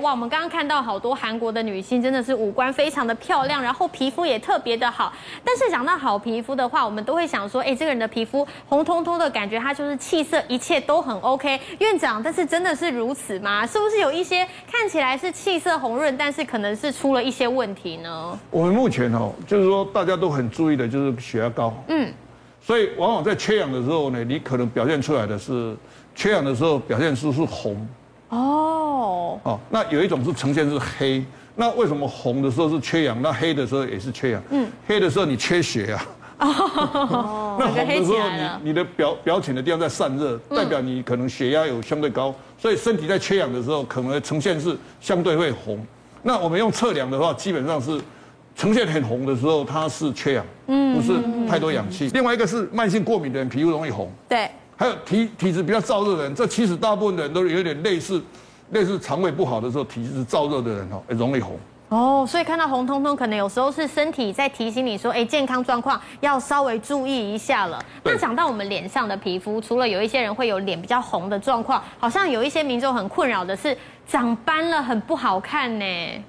哇，我们刚刚看到好多韩国的女星，真的是五官非常的漂亮，然后皮肤也特别的好。但是讲到好皮肤的话，我们都会想说，哎，这个人的皮肤红彤彤的感觉，他就是气色一切都很 OK。院长，但是真的是如此吗？是不是有一些看起来是气色红润，但是可能是出了一些问题呢？我们目前哦，就是说大家都很注意的，就是血压高。嗯，所以往往在缺氧的时候呢，你可能表现出来的是缺氧的时候表现出是红。哦哦，那有一种是呈现是黑，那为什么红的时候是缺氧，那黑的时候也是缺氧？嗯，黑的时候你缺血啊。哦，那红的时候你你的表表浅的地方在散热，代表你可能血压有相对高，所以身体在缺氧的时候可能呈现是相对会红。那我们用测量的话，基本上是呈现很红的时候，它是缺氧，嗯，不是太多氧气。另外一个是慢性过敏的人皮肤容易红。对。还有体体质比较燥热的人，这其实大部分的人都有点类似，类似肠胃不好的时候，体质燥热的人哦，容易红。哦，所以看到红彤彤，可能有时候是身体在提醒你说，哎，健康状况要稍微注意一下了。那讲到我们脸上的皮肤，除了有一些人会有脸比较红的状况，好像有一些民众很困扰的是。长斑了，很不好看呢。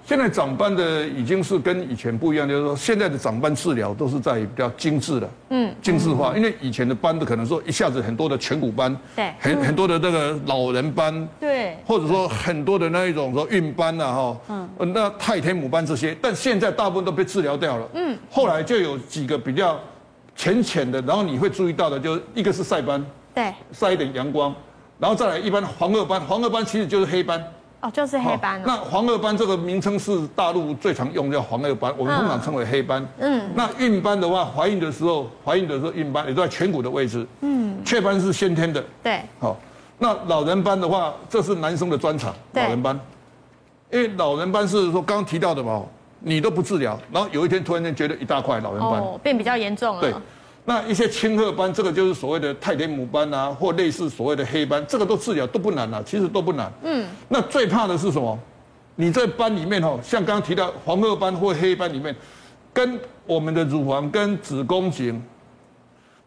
现在长斑的已经是跟以前不一样，就是说现在的长斑治疗都是在比较精致的，嗯，精致化。因为以前的斑的可能说一下子很多的颧骨斑，对，很很多的这个老人斑，对，或者说很多的那一种说孕斑呐，哈，嗯，那太天母斑这些，但现在大部分都被治疗掉了，嗯，后来就有几个比较浅浅的，然后你会注意到的，就一个是晒斑，对，晒一点阳光，然后再来一般黄褐斑，黄褐斑其实就是黑斑。哦，就是黑斑。那黄褐斑这个名称是大陆最常用，叫黄褐斑，我们通常称为黑斑。嗯。那孕斑的话，怀孕的时候，怀孕的时候孕斑也都在颧骨的位置。嗯。雀斑是先天的。对。好，那老人斑的话，这是男生的专长。老人斑。因为老人斑是说刚刚提到的嘛，你都不治疗，然后有一天突然间觉得一大块老人斑。哦，变比较严重了。对。那一些青褐斑，这个就是所谓的泰田母斑啊，或类似所谓的黑斑，这个都治疗都不难啊，其实都不难。嗯。那最怕的是什么？你在斑里面哦，像刚刚提到黄褐斑或黑斑里面，跟我们的乳房、跟子宫颈、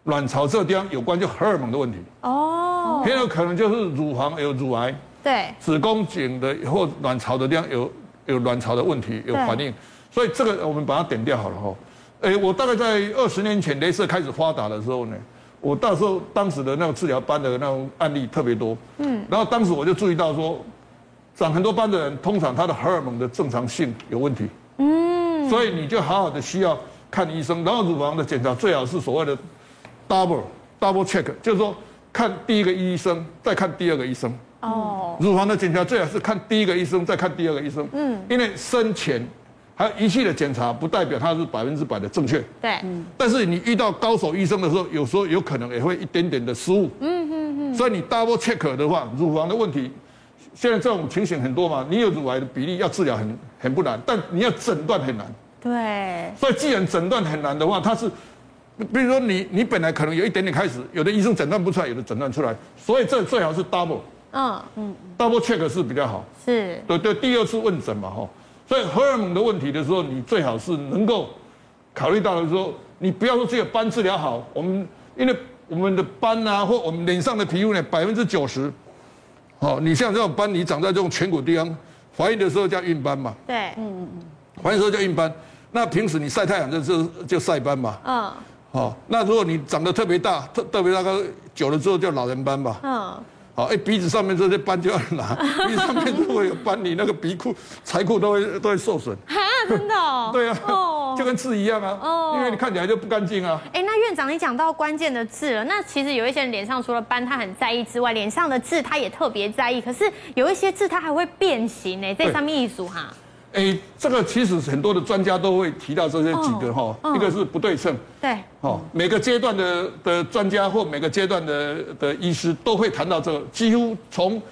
卵巢这个地方有关，就荷尔蒙的问题。哦。很有可能就是乳房有乳癌。对。子宫颈的或卵巢的地方有有卵巢的问题有反应，所以这个我们把它点掉好了哈。哎，我大概在二十年前，镭射开始发达的时候呢，我到时候当时的那个治疗斑的那种案例特别多，嗯，然后当时我就注意到说，长很多斑的人，通常他的荷尔蒙的正常性有问题，嗯，所以你就好好的需要看医生，然后乳房的检查最好是所谓的 double double check，就是说看第一个医生，再看第二个医生，哦，乳房的检查最好是看第一个医生，再看第二个医生，嗯，因为生前。还有仪器的检查不代表它是百分之百的正确。对，但是你遇到高手医生的时候，有时候有可能也会一点点的失误。嗯嗯嗯。所以你 double check 的话，乳房的问题，现在这种情形很多嘛。你有乳癌的比例要治疗很很不难，但你要诊断很难。对。所以既然诊断很难的话，它是，比如说你你本来可能有一点点开始，有的医生诊断不出来，有的诊断出来，所以这最好是 double。嗯嗯。double check 是比较好。是。对对，第二次问诊嘛，哈。所以荷尔蒙的问题的时候，你最好是能够考虑到的时候，你不要说只有斑治疗好，我们因为我们的斑啊，或我们脸上的皮肤呢，百分之九十，哦，你像这种斑，你长在这种颧骨地方，怀孕的时候叫孕斑嘛，对，嗯嗯嗯，怀孕的时候叫孕斑，那平时你晒太阳就就就晒斑嘛，嗯，好，那如果你长得特别大，特特别大个久了之后叫老人斑吧，嗯。好，哎，鼻子上面这些斑就要拿，鼻子上面如果有斑，你那个鼻库、财库都会都会受损。哈，真的哦？对啊，哦，就跟痣一样啊。哦，因为你看起来就不干净啊。哎，那院长，你讲到关键的痣了，那其实有一些人脸上除了斑他很在意之外，脸上的痣他也特别在意。可是有一些痣它还会变形呢，这上面一组哈。哎，这个其实很多的专家都会提到这些几个哈，一个是不对称，对，哦，每个阶段的的专家或每个阶段的的医师都会谈到这个，几乎从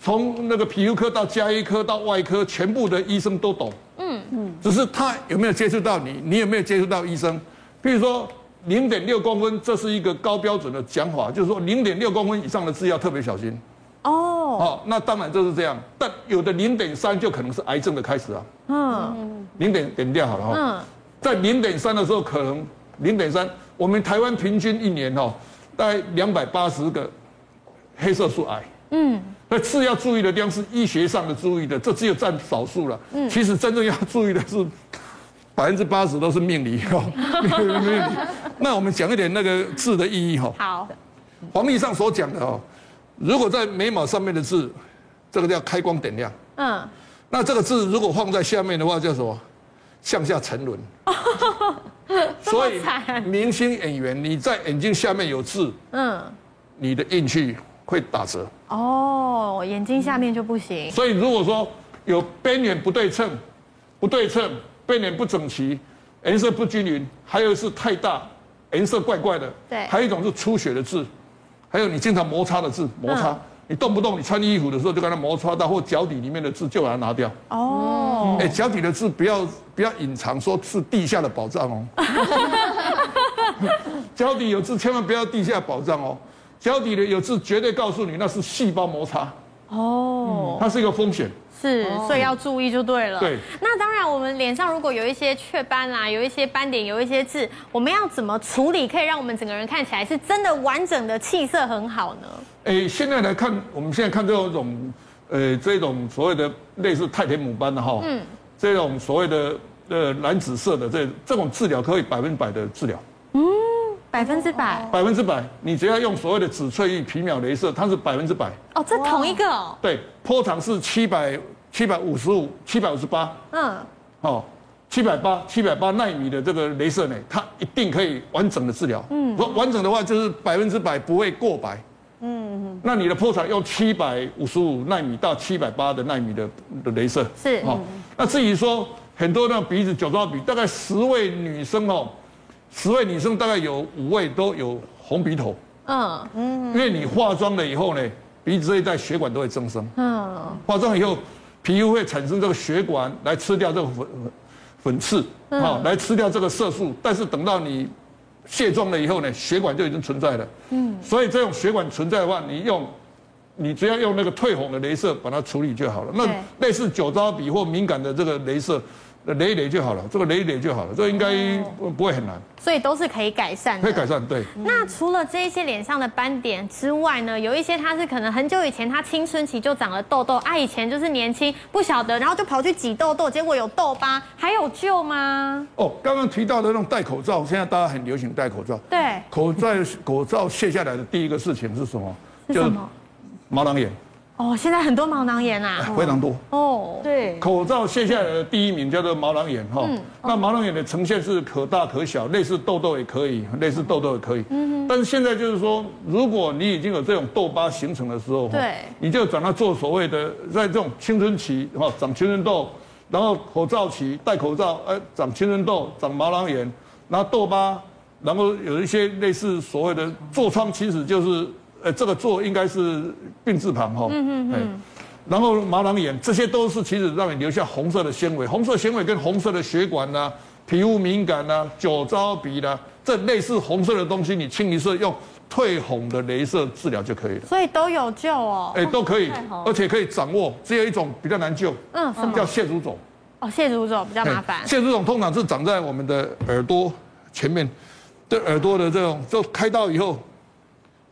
从那个皮肤科到加医科到外科，全部的医生都懂，嗯嗯，只是他有没有接触到你，你有没有接触到医生？比如说零点六公分，这是一个高标准的讲法，就是说零点六公分以上的痣要特别小心。哦，好，那当然就是这样，但有的零点三就可能是癌症的开始啊。嗯，零点点掉好了哈。嗯，在零点三的时候，可能零点三，我们台湾平均一年哦，大概两百八十个黑色素癌。嗯，那痣要注意的地方是医学上的注意的，这只有占少数了。嗯，其实真正要注意的是百分之八十都是命理哦，命理。那我们讲一点那个字的意义哈。好，黄历上所讲的哦，如果在眉毛上面的痣，这个叫开光点亮。嗯，那这个痣如果放在下面的话，叫什么？向下沉沦。所以明星演员你在眼睛下面有痣，嗯，你的运气会打折。哦，眼睛下面就不行。所以如果说有边缘不对称、不对称、边缘不整齐、颜色不均匀，还有是太大、颜色怪怪的，对，还有一种是出血的痣，还有你经常摩擦的字，摩擦。嗯你动不动你穿衣服的时候就跟它摩擦到，或脚底里面的痣就把它拿掉。哦，哎，脚底的痣不要不要隐藏，说是地下的宝藏哦。脚底有痣千万不要地下宝藏哦，脚底的有痣绝对告诉你那是细胞摩擦。哦，它是一个风险。是，所以要注意就对了。对，那当然，我们脸上如果有一些雀斑啦，有一些斑点，有一些痣，我们要怎么处理，可以让我们整个人看起来是真的完整的气色很好呢？哎，现在来看，我们现在看这种，呃，这种所谓的类似太田母斑的哈，嗯，这种所谓的呃蓝紫色的这这种治疗可以百分百的治疗。嗯，百分之百。百分之百，你只要用所谓的紫翠玉皮秒镭射，它是百分之百。哦，这同一个哦。对，波长是七百。七百五十五，七百五十八，嗯，哦，七百八，七百八纳米的这个镭射呢，它一定可以完整的治疗。嗯，说完整的话就是百分之百不会过白。嗯，那你的波长用七百五十五纳米到七百八的纳米的的镭射。是，哦，那至于说很多那鼻子酒糟鼻，大概十位女生哦，十位女生大概有五位都有红鼻头。嗯嗯，因为你化妆了以后呢，鼻子这一带血管都会增生。嗯，化妆以后。皮肤会产生这个血管来吃掉这个粉粉刺，好，来吃掉这个色素。但是等到你卸妆了以后呢，血管就已经存在了。嗯，所以这种血管存在的话，你用，你只要用那个退红的镭射把它处理就好了。那类似酒糟鼻或敏感的这个镭射。雷一雷就好了，这个雷一雷就好了，这个应该不会很难，所以都是可以改善的。可以改善，对。那除了这一些脸上的斑点之外呢，有一些他是可能很久以前他青春期就长了痘痘，啊，以前就是年轻不晓得，然后就跑去挤痘痘，结果有痘疤，还有救吗？哦，刚刚提到的那种戴口罩，现在大家很流行戴口罩。对。口罩口罩卸下来的第一个事情是什么？是什么？毛囊炎。哦，现在很多毛囊炎啊，非常多。哦，对，口罩卸下来的第一名叫做毛囊炎哈。嗯。那毛囊炎的呈现是可大可小，类似痘痘也可以，类似痘痘也可以。嗯。但是现在就是说，如果你已经有这种痘疤形成的时候，对，你就找他做所谓的，在这种青春期哈长青春痘，然后口罩期戴口罩，哎长青春痘，长毛囊炎，然后痘疤，然后有一些类似所谓的痤疮，其实就是。呃，这个做应该是病字旁哈，嗯嗯嗯，然后毛囊炎，这些都是其实让你留下红色的纤维，红色纤维跟红色的血管呐、啊，皮肤敏感呐、啊，酒糟鼻啦，这类似红色的东西，你清一色用退红的镭射治疗就可以了。所以都有救哦，哎，都可以，而且可以掌握。只有一种比较难救，嗯，什么叫蟹足肿？哦，蟹足肿比较麻烦。蟹足肿通常是长在我们的耳朵前面，对耳朵的这种，就开刀以后，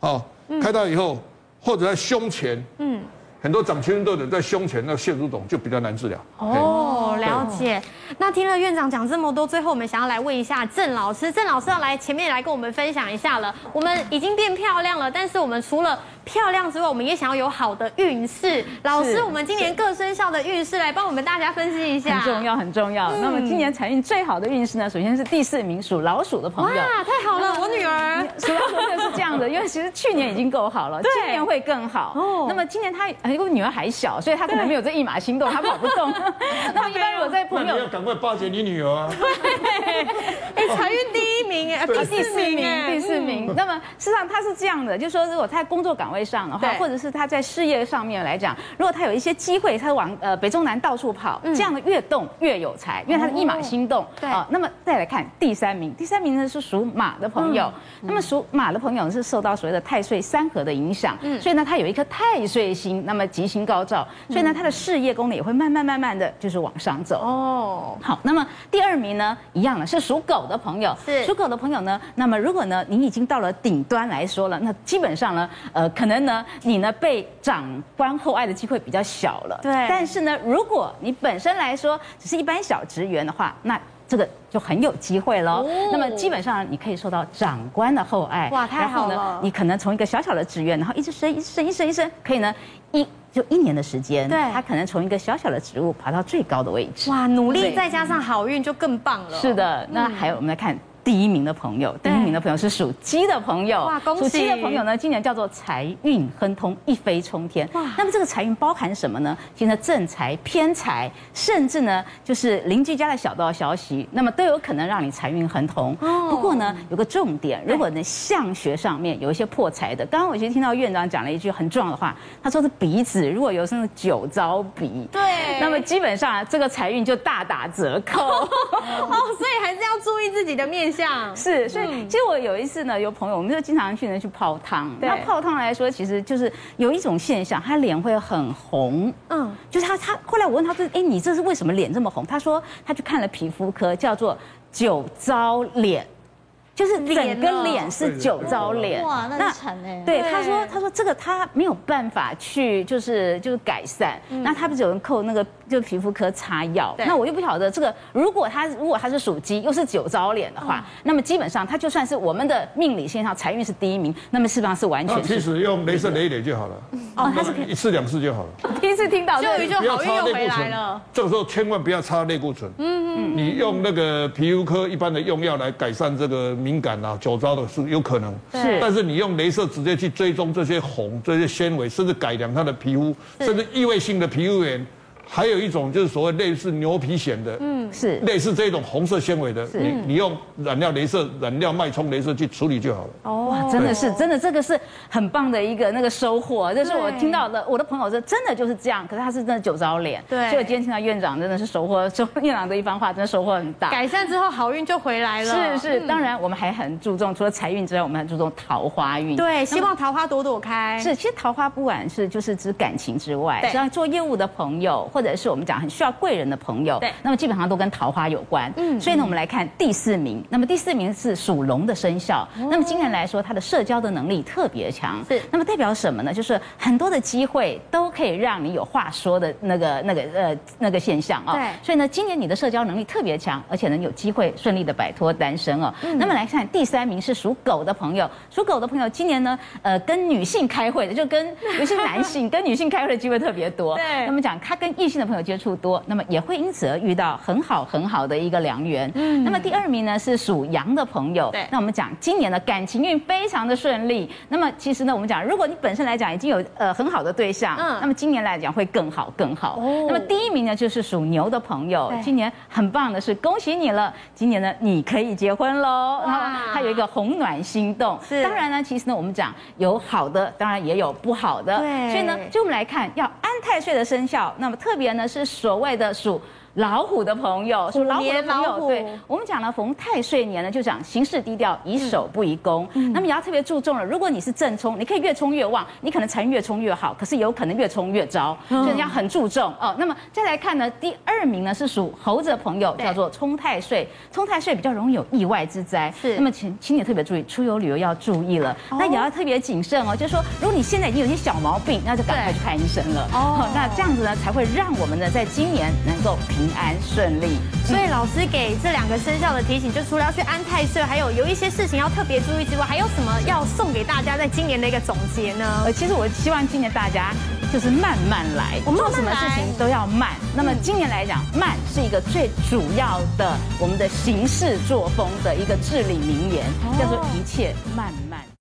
好。开刀以后，或者在胸前，嗯，很多长青春痘的在胸前，那腺乳肿就比较难治疗。哦，了解。那听了院长讲这么多，最后我们想要来问一下郑老师，郑老师要来前面来跟我们分享一下了。我们已经变漂亮了，但是我们除了漂亮之外，我们也想要有好的运势。老师，我们今年各生肖的运势来帮我们大家分析一下。很重要，很重要。嗯、那么今年财运最好的运势呢？首先是第四名属老鼠的朋友。哇，太好了！我女儿属老鼠就是这样的，因为其实去年已经够好了，今年会更好。哦。那么今年她因为女儿还小，所以她可能没有这一马心动，她跑不动。那么一般如果在朋友，你要赶快抱紧你女儿啊。对。哎，财运第一名哎，第四名，第四名。那么事实上他是这样的，就是说如果他在工作岗位上的话，或者是他在事业上面来讲，如果他有一些机会，他往呃北中南到处跑，这样的越动越有财，因为他是一马心动。对啊，那么再来看第三名，第三名呢是属马的朋友。那么属马的朋友是受到所谓的太岁三合的影响，所以呢他有一颗太岁星，那么吉星高照，所以呢他的事业功能也会慢慢慢慢的就是往上走。哦，好，那么第二名呢一样是属狗的朋友。是属狗的朋友呢，那么如果呢，你已经到了顶端来说了，那基本上呢，呃，可能呢，你呢被长官厚爱的机会比较小了。对。但是呢，如果你本身来说只是一般小职员的话，那这个就很有机会喽。哦、那么基本上你可以受到长官的厚爱。哇，太好了！然后呢，你可能从一个小小的职员，然后一直升，一直升，一升，一升，可以呢一。就一年的时间，对，他可能从一个小小的植物爬到最高的位置。哇，努力再加上好运就更棒了。是的，那还有我们来看。第一名的朋友，第一名的朋友是属鸡的朋友。哇，恭喜！属鸡的朋友呢，今年叫做财运亨通，一飞冲天。哇，那么这个财运包含什么呢？现在正财、偏财，甚至呢，就是邻居家的小道消息，那么都有可能让你财运亨通。哦。不过呢，有个重点，如果呢相学上面有一些破财的，刚刚我其实听到院长讲了一句很重要的话，他说是鼻子如果有什么酒糟鼻，对，那么基本上这个财运就大打折扣。哦，所以意自己的面相。是，所以其实我有一次呢，有朋友，我们就经常去呢去泡汤。那泡汤来说，其实就是有一种现象，他脸会很红。嗯，就是他他后来我问他说，哎，你这是为什么脸这么红？他说他去看了皮肤科，叫做酒糟脸。就是整个脸是酒糟脸，哇，那惨哎！对，他说，他说这个他没有办法去，就是就是改善。那他不是有人扣那个就皮肤科擦药？那我又不晓得这个，如果他如果他是属鸡，又是酒糟脸的话，那么基本上他就算是我们的命理现象财运是第一名，那么是不是完全？其实用镭射雷一点就好了。哦，他是一次两次就好了。第一次听到，终于就好运又回来了。这个时候千万不要擦类固醇。嗯嗯，你用那个皮肤科一般的用药来改善这个。敏感啊，酒糟的是有可能，是，但是你用镭射直接去追踪这些红、这些纤维，甚至改良它的皮肤，甚至异位性的皮肤炎。还有一种就是所谓类似牛皮癣的，嗯，是。类似这种红色纤维的，你你用染料镭射、染料脉冲镭射去处理就好了。哦，哇，真的是，真的这个是很棒的一个那个收获，这是我听到的，我的朋友说真的就是这样，可是他是真的酒糟脸，对，所以我今天听到院长真的是收获，收院长的一番话真的收获很大。改善之后好运就回来了，是是，当然我们还很注重除了财运之外，我们还注重桃花运，对，希望桃花朵朵开。是，其实桃花不管是就是指感情之外，实际上做业务的朋友或者是我们讲很需要贵人的朋友，对，那么基本上都跟桃花有关。嗯，所以呢，我们来看第四名。那么第四名是属龙的生肖。那么今年来说，他的社交的能力特别强。是，那么代表什么呢？就是很多的机会都可以让你有话说的那个、那个、呃、那个现象啊。对。所以呢，今年你的社交能力特别强，而且呢，有机会顺利的摆脱单身哦。那么来看第三名是属狗的朋友。属狗的朋友今年呢，呃，跟女性开会的，就跟有些 男性跟女性开会的机会特别多。对。那么讲他跟异性的朋友接触多。那么也会因此而遇到很好很好的一个良缘。嗯，那么第二名呢是属羊的朋友。对，那我们讲今年的感情运非常的顺利。那么其实呢，我们讲如果你本身来讲已经有呃很好的对象，嗯，那么今年来讲会更好更好。哦，那么第一名呢就是属牛的朋友。今年很棒的是恭喜你了，今年呢你可以结婚喽。然后他有一个红暖心动。是，当然呢，其实呢我们讲有好的，当然也有不好的。对，所以呢，就我们来看要安太岁的生肖，那么特特别呢是所谓的属。老虎的朋友，属老虎的朋友，对，我们讲了逢太岁年呢，就讲行事低调，宜守不宜攻。嗯、那么也要特别注重了，如果你是正冲，你可以越冲越旺，你可能财运越冲越好，可是有可能越冲越糟，所以你要很注重哦。那么再来看呢，第二名呢是属猴子的朋友，叫做冲太岁，冲太岁比较容易有意外之灾。是，那么请请你特别注意，出游旅游要注意了，那也要特别谨慎哦。就是说，如果你现在已经有些小毛病，那就赶快去看医生了。哦，那这样子呢，才会让我们呢，在今年能够平。平安顺利，所以老师给这两个生肖的提醒，就除了要去安太岁，还有有一些事情要特别注意之外，还有什么要送给大家在今年的一个总结呢？呃，其实我希望今年大家就是慢慢来，我们做什么事情都要慢。那么今年来讲，慢是一个最主要的我们的行事作风的一个至理名言，叫做一切慢慢。